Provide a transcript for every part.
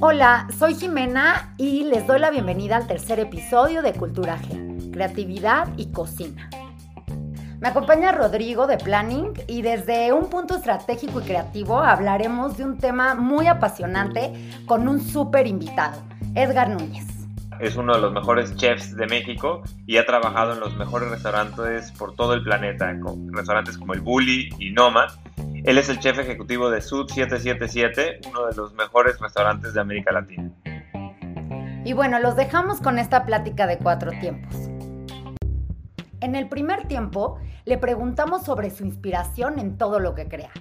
Hola, soy Jimena y les doy la bienvenida al tercer episodio de Cultura G, Creatividad y Cocina. Me acompaña Rodrigo de Planning y desde un punto estratégico y creativo hablaremos de un tema muy apasionante con un súper invitado, Edgar Núñez. Es uno de los mejores chefs de México y ha trabajado en los mejores restaurantes por todo el planeta, con restaurantes como el Bully y Noma. Él es el chef ejecutivo de Sud 777, uno de los mejores restaurantes de América Latina. Y bueno, los dejamos con esta plática de cuatro tiempos. En el primer tiempo, le preguntamos sobre su inspiración en todo lo que crea.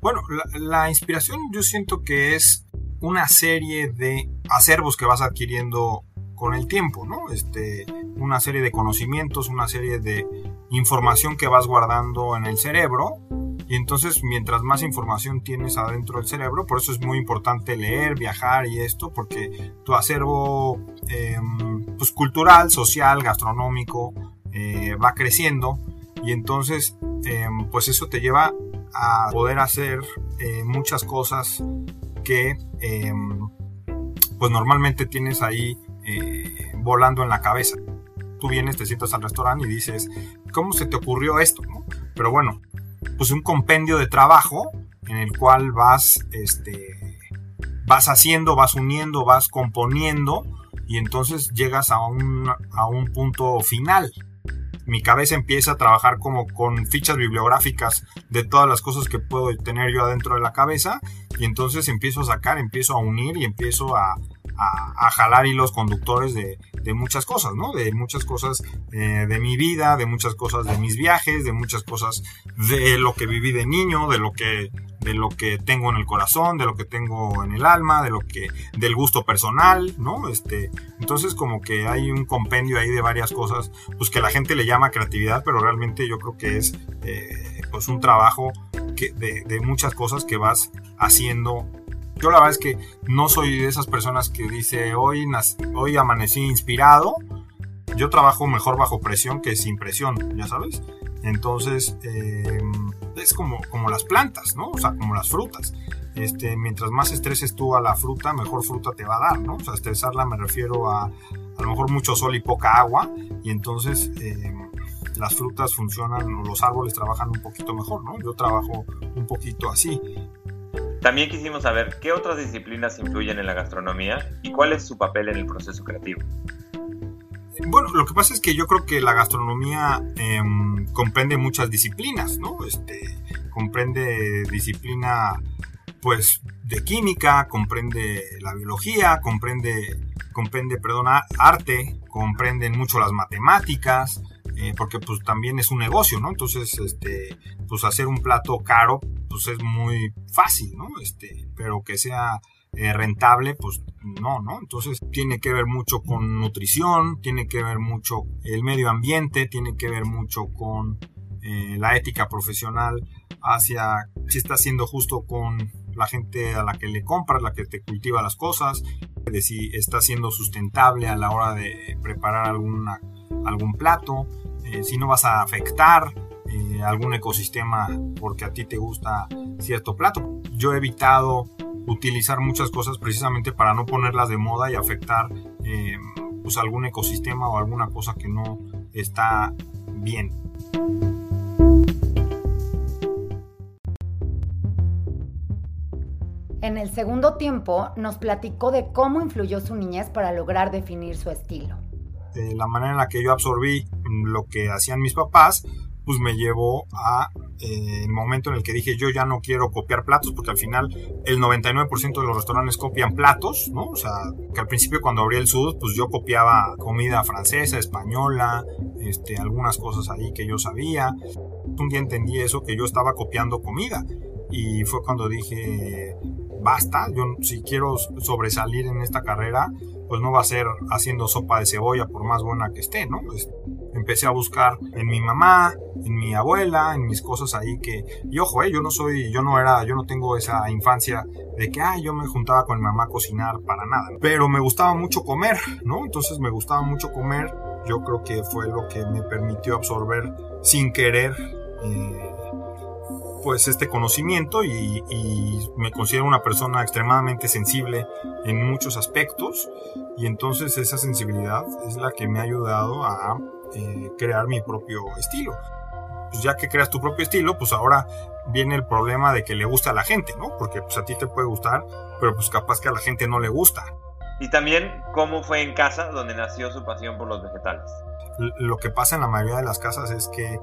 Bueno, la, inspiración yo siento que es una serie de acervos que vas adquiriendo con el tiempo, ¿no? Este, una serie de conocimientos, una serie de información que vas guardando en el cerebro. Y entonces, mientras más información tienes adentro del cerebro, por eso es muy importante leer, viajar y esto, porque tu acervo em, pues, cultural, social, gastronómico, eh, va creciendo y entonces em, pues eso te lleva a poder hacer eh, muchas cosas que em, pues normalmente tienes ahí eh, volando en la cabeza. Tú vienes, te sientas al restaurante y dices, ¿cómo se te ocurrió esto? Pero bueno, pues un compendio de trabajo en el cual vas, este, vas haciendo, vas uniendo, vas componiendo y entonces llegas a un, a un punto final mi cabeza empieza a trabajar como con fichas bibliográficas de todas las cosas que puedo tener yo adentro de la cabeza y entonces empiezo a sacar, empiezo a unir y empiezo a, a, jalar hilos conductores de, de, muchas cosas, ¿no? De muchas cosas eh, de mi vida, de muchas cosas de mis viajes, de muchas cosas de lo que viví de niño, de lo que de lo que tengo en el corazón, de lo que tengo en el alma, de lo que del gusto personal, ¿no? Este, entonces como que hay un compendio ahí de varias cosas, pues que la gente le llama creatividad, pero realmente yo creo que es eh, pues un trabajo de muchas cosas que vas haciendo yo la verdad es que no soy de esas personas que dice hoy, hoy amanecí inspirado. Yo trabajo mejor bajo presión que sin presión, ya sabes. Entonces, em, es como, como las plantas, ¿no? O sea, como las frutas. Este, mientras más estreses tú a la fruta, mejor fruta te va a dar, ¿no? O sea, estresarla me refiero a a lo mejor mucho sol y poca agua. Y entonces em, las frutas funcionan, o los árboles trabajan un poquito mejor, ¿no? Yo trabajo un poquito así. También quisimos saber qué otras disciplinas influyen en la gastronomía y cuál es su papel en el proceso creativo. Bueno, lo que pasa es que yo creo que la gastronomía em, comprende muchas disciplinas, ¿no? Este, comprende disciplina, pues, de química, comprende la biología, comprende, comprende, perdona, arte, comprenden mucho las matemáticas, eh, porque pues también es un negocio, ¿no? Entonces, este, pues hacer un plato caro, pues es muy fácil, ¿no? Este, pero que sea eh, rentable, pues no, ¿no? Entonces tiene que ver mucho con nutrición, tiene que ver mucho el medio ambiente, tiene que ver mucho con eh, la ética profesional hacia si está siendo justo con la gente a la que le compras, la que te cultiva las cosas, de si está siendo sustentable a la hora de preparar alguna, algún plato, eh, si no vas a afectar eh, algún ecosistema porque a ti te gusta cierto plato. Yo he evitado utilizar muchas cosas precisamente para no ponerlas de moda y afectar eh, pues algún ecosistema o alguna cosa que no está bien. En el segundo tiempo nos platicó de cómo influyó su niñez para lograr definir su estilo. la manera en la que yo absorbí lo que hacían mis papás, pues me llevó a eh, el momento en el que dije yo ya no quiero copiar platos porque al final el 99% de los restaurantes copian platos, ¿no? O sea, que al principio cuando abrí el sud pues yo copiaba comida francesa, española, este, algunas cosas ahí que yo sabía. Un día entendí eso, que yo estaba copiando comida y fue cuando dije basta, yo si quiero sobresalir en esta carrera pues no va a ser haciendo sopa de cebolla por más buena que esté, ¿no? Empecé a buscar en mi mamá, en mi abuela, en mis cosas ahí que, y ojo, eh, yo no soy, yo no era, yo no tengo esa infancia de que, ay, yo me juntaba con mi mamá a cocinar para nada, pero me gustaba mucho comer, ¿no? Entonces me gustaba mucho comer, yo creo que fue lo que me permitió absorber sin querer, eh, pues este conocimiento y, me considero una persona extremadamente sensible en muchos aspectos y entonces esa sensibilidad es la que me ha ayudado a eh, crear mi propio estilo. Pues ya que creas tu propio estilo, pues ahora viene el problema de que le gusta a la gente, ¿no? Porque pues a ti te puede gustar, pero pues capaz que a la gente no le gusta. Y también cómo fue en casa donde nació su pasión por los vegetales. Lo que pasa en la mayoría de las casas es que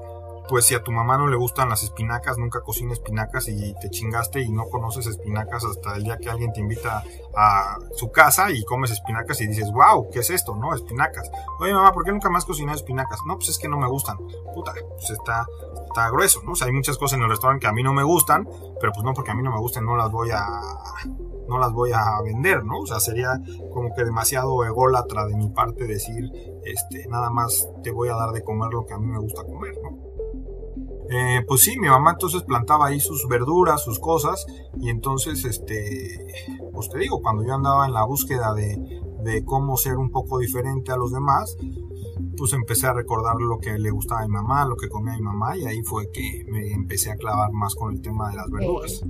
pues si a tu mamá no le gustan las espinacas, nunca cocina espinacas y te chingaste y no conoces espinacas hasta el día que alguien te invita a su casa y comes espinacas y dices, wow, ¿qué es esto? ¿No? Espinacas. Oye mamá, ¿por qué nunca más cocinas espinacas? No, pues es que no me gustan. Puta, pues está, está grueso, ¿no? O sea, hay muchas cosas en el restaurante que a mí no me gustan, pero pues no porque a mí no me gusten no las voy a no las voy a vender, ¿no? O sea, sería como que demasiado ególatra de mi parte decir, este, nada más te voy a dar de comer lo que a mí me gusta comer. Eh, pues sí, mi mamá entonces plantaba ahí sus verduras, sus cosas, y entonces, este, pues te digo, cuando yo andaba en la búsqueda de, de cómo ser un poco diferente a los demás, pues empecé a recordar lo que le gustaba a mi mamá, lo que comía mi mamá, y ahí fue que me empecé a clavar más con el tema de las verduras.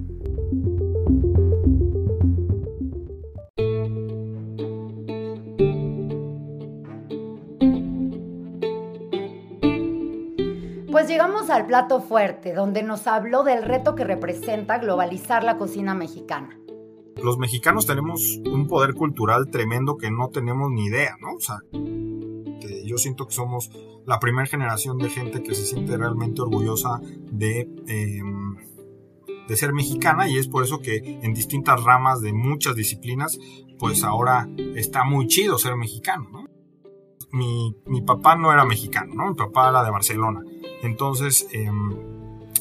Al plato fuerte, donde nos habló del reto que representa globalizar la cocina mexicana. Los mexicanos tenemos un poder cultural tremendo que no tenemos ni idea, ¿no? O sea, yo siento que somos la primera generación de gente que se siente realmente orgullosa de, em, de ser mexicana y es por eso que en distintas ramas de muchas disciplinas, pues ahora está muy chido ser mexicano, ¿no? Mi, mi papá no era mexicano, ¿no? Mi papá era de Barcelona entonces, em,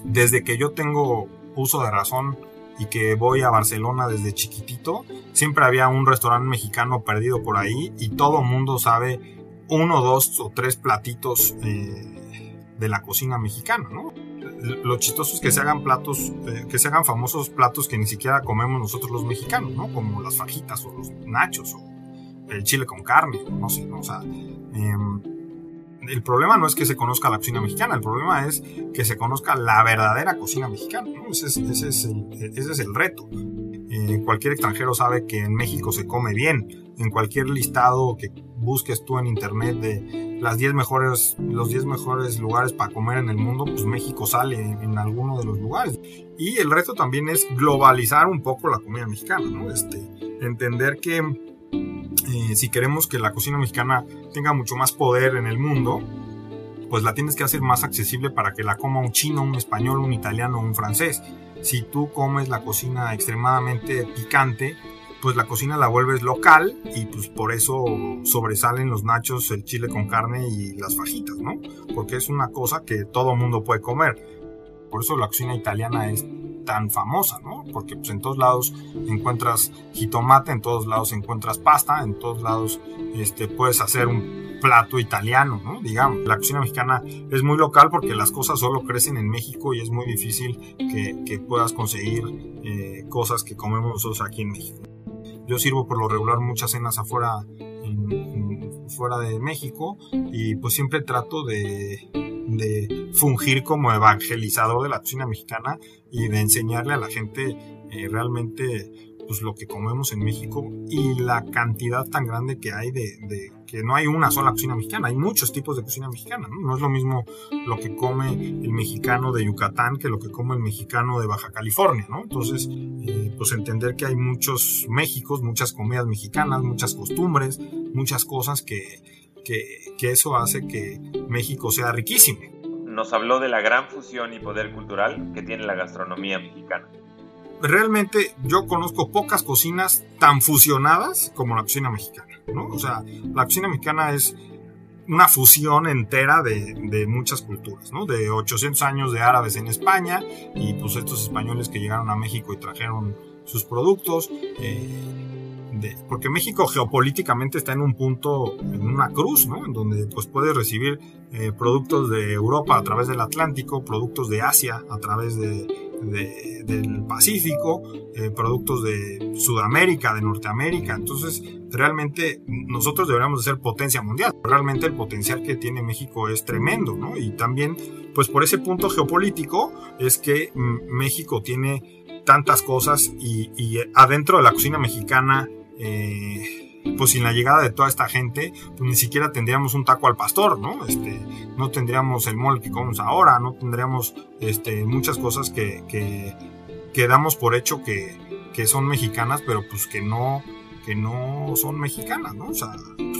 desde que yo tengo uso de razón y que voy a Barcelona desde chiquitito, siempre había un restaurante mexicano perdido por ahí y todo mundo sabe uno, dos o tres platitos eh, de la cocina mexicana, ¿no? Lo chistoso es que se hagan platos, eh, que se hagan famosos platos que ni siquiera comemos nosotros los mexicanos, ¿no? Como las fajitas o los nachos o el chile con carne, no sé, ¿no? O sea, em, el problema no es que se conozca la cocina mexicana, el problema es que se conozca la verdadera cocina mexicana. Ese, es, el, reto. Eh, cualquier extranjero sabe que en México se come bien. En cualquier listado que busques tú en internet de las 10 mejores, los 10 mejores lugares para comer en el mundo, pues México sale en, alguno de los lugares. Y el reto también es globalizar un poco la comida mexicana, Este, entender que si queremos que la cocina mexicana tenga mucho más poder en el mundo, pues la tienes que hacer más accesible para que la coma un chino, un español, un italiano, un francés. Si tú comes la cocina extremadamente picante, pues la cocina la vuelves local y pues por eso sobresalen los nachos, el chile con carne y las fajitas, ¿no? Porque es una cosa que todo mundo puede comer. Por eso la cocina italiana es tan famosa, ¿no? Porque pues, en todos lados encuentras jitomate, en todos lados encuentras pasta, en todos lados este, puedes hacer un plato italiano, ¿no? Digamos, la cocina mexicana es muy local porque las cosas solo crecen en México y es muy difícil que, puedas conseguir eh, cosas que comemos nosotros aquí en México. Yo sirvo por lo regular muchas cenas afuera, fuera de México y pues siempre trato de, de fungir como evangelizador de la cocina mexicana y de enseñarle a la gente eh, realmente pues lo que comemos en México y la cantidad tan grande que hay de, que no hay una sola cocina mexicana, hay muchos tipos de cocina mexicana, ¿no? es lo mismo lo que come el mexicano de Yucatán que lo que come el mexicano de Baja California, ¿no? Entonces, eh, pues entender que hay muchos Méxicos, muchas comidas mexicanas, muchas costumbres, muchas cosas que, que, eso hace que México sea riquísimo. Nos habló de la gran fusión y poder cultural que tiene la gastronomía mexicana. Realmente yo conozco pocas cocinas tan fusionadas como la cocina mexicana, ¿no? O sea, la cocina mexicana es una fusión entera de, muchas culturas, ¿no? De 800 años de árabes en España y pues estos españoles que llegaron a México y trajeron sus productos. Eh, porque México geopolíticamente está en un punto, en una cruz, ¿no? En donde pues puedes recibir eh, productos de Europa a través del Atlántico, productos de Asia a través de, del Pacífico, eh, productos de Sudamérica, de Norteamérica. Entonces, realmente nosotros deberíamos de ser potencia mundial. Realmente el potencial que tiene México es tremendo, ¿no? Y también, pues por ese punto geopolítico es que mm, México tiene tantas cosas y adentro de la cocina mexicana, eh, pues sin la llegada de toda esta gente, pues ni siquiera tendríamos un taco al pastor, ¿no? Este, no tendríamos el mole que comemos ahora, no tendríamos este, muchas cosas que, que, damos por hecho que, que, son mexicanas, pero pues que no, que no son mexicanas, ¿no? O sea,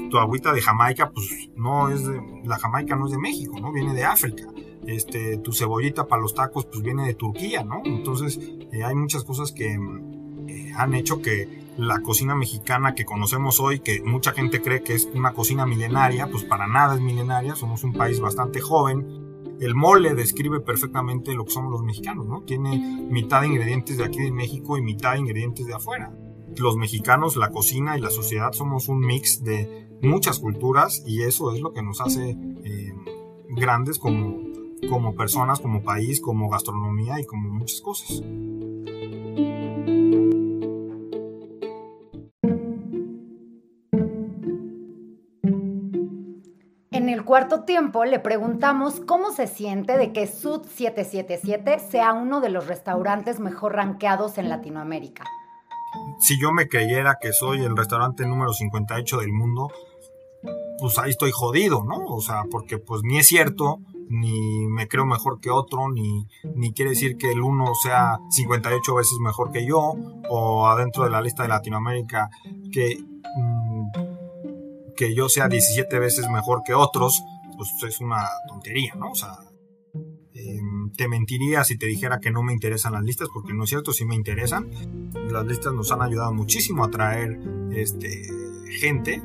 tu agüita de Jamaica, pues no es de, la Jamaica no es de México, ¿no? Viene de África. Este, tu cebollita para los tacos, pues viene de Turquía, ¿no? Entonces, eh, hay muchas cosas que eh, han hecho que, la cocina mexicana que conocemos hoy, que mucha gente cree que es una cocina milenaria, pues para nada es milenaria, somos un país bastante joven. El mole describe perfectamente lo que somos los mexicanos, ¿no? Tiene mitad de ingredientes de aquí de México y mitad de ingredientes de afuera. Los mexicanos, la cocina y la sociedad somos un mix de muchas culturas y eso es lo que nos hace eh, grandes como, como personas, como país, como gastronomía y como muchas cosas. Cuarto tiempo le preguntamos cómo se siente de que Sud 777 sea uno de los restaurantes mejor rankeados en Latinoamérica. Si yo me creyera que soy el restaurante número 58 del mundo, pues ahí estoy jodido, ¿no? O sea, porque pues ni es cierto, ni me creo mejor que otro, ni, ni quiere decir que el uno sea 58 veces mejor que yo, o adentro de la lista de Latinoamérica que que yo sea 17 veces mejor que otros, pues es una tontería, ¿no? O sea, em, te mentiría si te dijera que no me interesan las listas, porque no es cierto, sí me interesan. Las listas nos han ayudado muchísimo a atraer este, gente.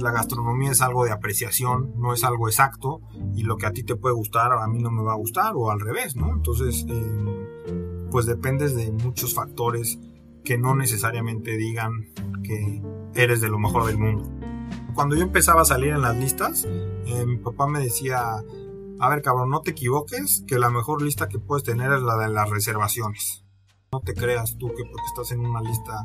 La gastronomía es algo de apreciación, no es algo exacto, y lo que a ti te puede gustar, a mí no me va a gustar, o al revés, ¿no? Entonces, em, pues dependes de muchos factores que no necesariamente digan que eres de lo mejor del mundo cuando yo empezaba a salir en las listas, eh, mi papá me decía, a ver cabrón, no te equivoques, que la mejor lista que puedes tener es la de las reservaciones. No te creas tú que porque estás en una lista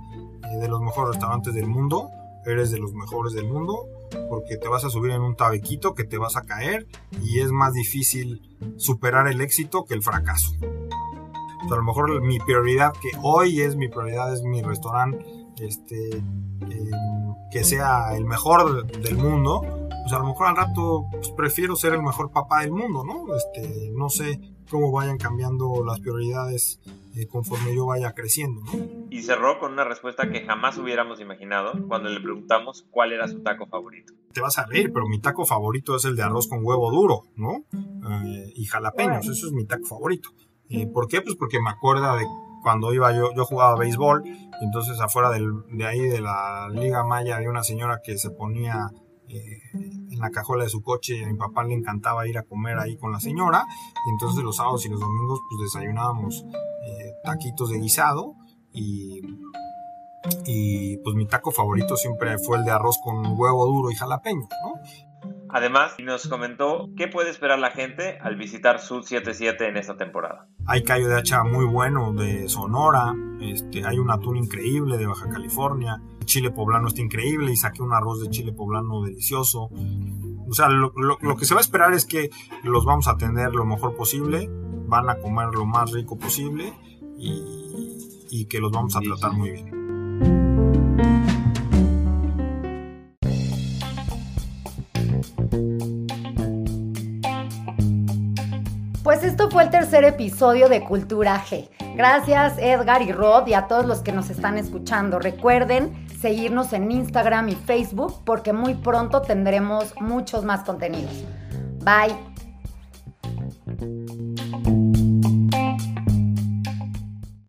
eh, de los mejores restaurantes del mundo, eres de los mejores del mundo, porque te vas a subir en un tabequito que te vas a caer y es más difícil superar el éxito que el fracaso. a lo mejor mi prioridad, que hoy es mi prioridad, es mi restaurante este, eh, que sea el mejor del mundo, pues a lo mejor al rato pues, prefiero ser el mejor papá del mundo, ¿no? Este, no sé cómo vayan cambiando las prioridades eh, conforme yo vaya creciendo, ¿no? Y cerró con una respuesta que jamás hubiéramos imaginado cuando le preguntamos cuál era su taco favorito. Te vas a reír, pero mi taco favorito es el de arroz con huevo duro, ¿no? Eh, y jalapeños, eso es mi taco favorito. ¿Por qué? Pues porque me acuerda de cuando iba yo, yo jugaba béisbol, entonces afuera de ahí de la Liga Maya había una señora que se ponía eh, en la cajuela de su coche y a mi papá le encantaba ir a comer ahí con la señora, y entonces los sábados y los domingos pues desayunábamos eh, taquitos de guisado y, y pues mi taco favorito siempre fue el de arroz con huevo duro y jalapeño, ¿no? Además, nos comentó qué puede esperar la gente al visitar Sud 77 en esta temporada. Hay callo de hacha muy bueno de Sonora, este, hay un atún increíble de Baja California, el chile poblano está increíble y saqué un arroz de chile poblano delicioso. O sea, lo, que se va a esperar es que los vamos a atender lo mejor posible, van a comer lo más rico posible y, y que los vamos a tratar muy bien. Esto fue el tercer episodio de Cultura G. Gracias Edgar y Rod y a todos los que nos están escuchando. Recuerden seguirnos en Instagram y Facebook porque muy pronto tendremos muchos más contenidos. Bye.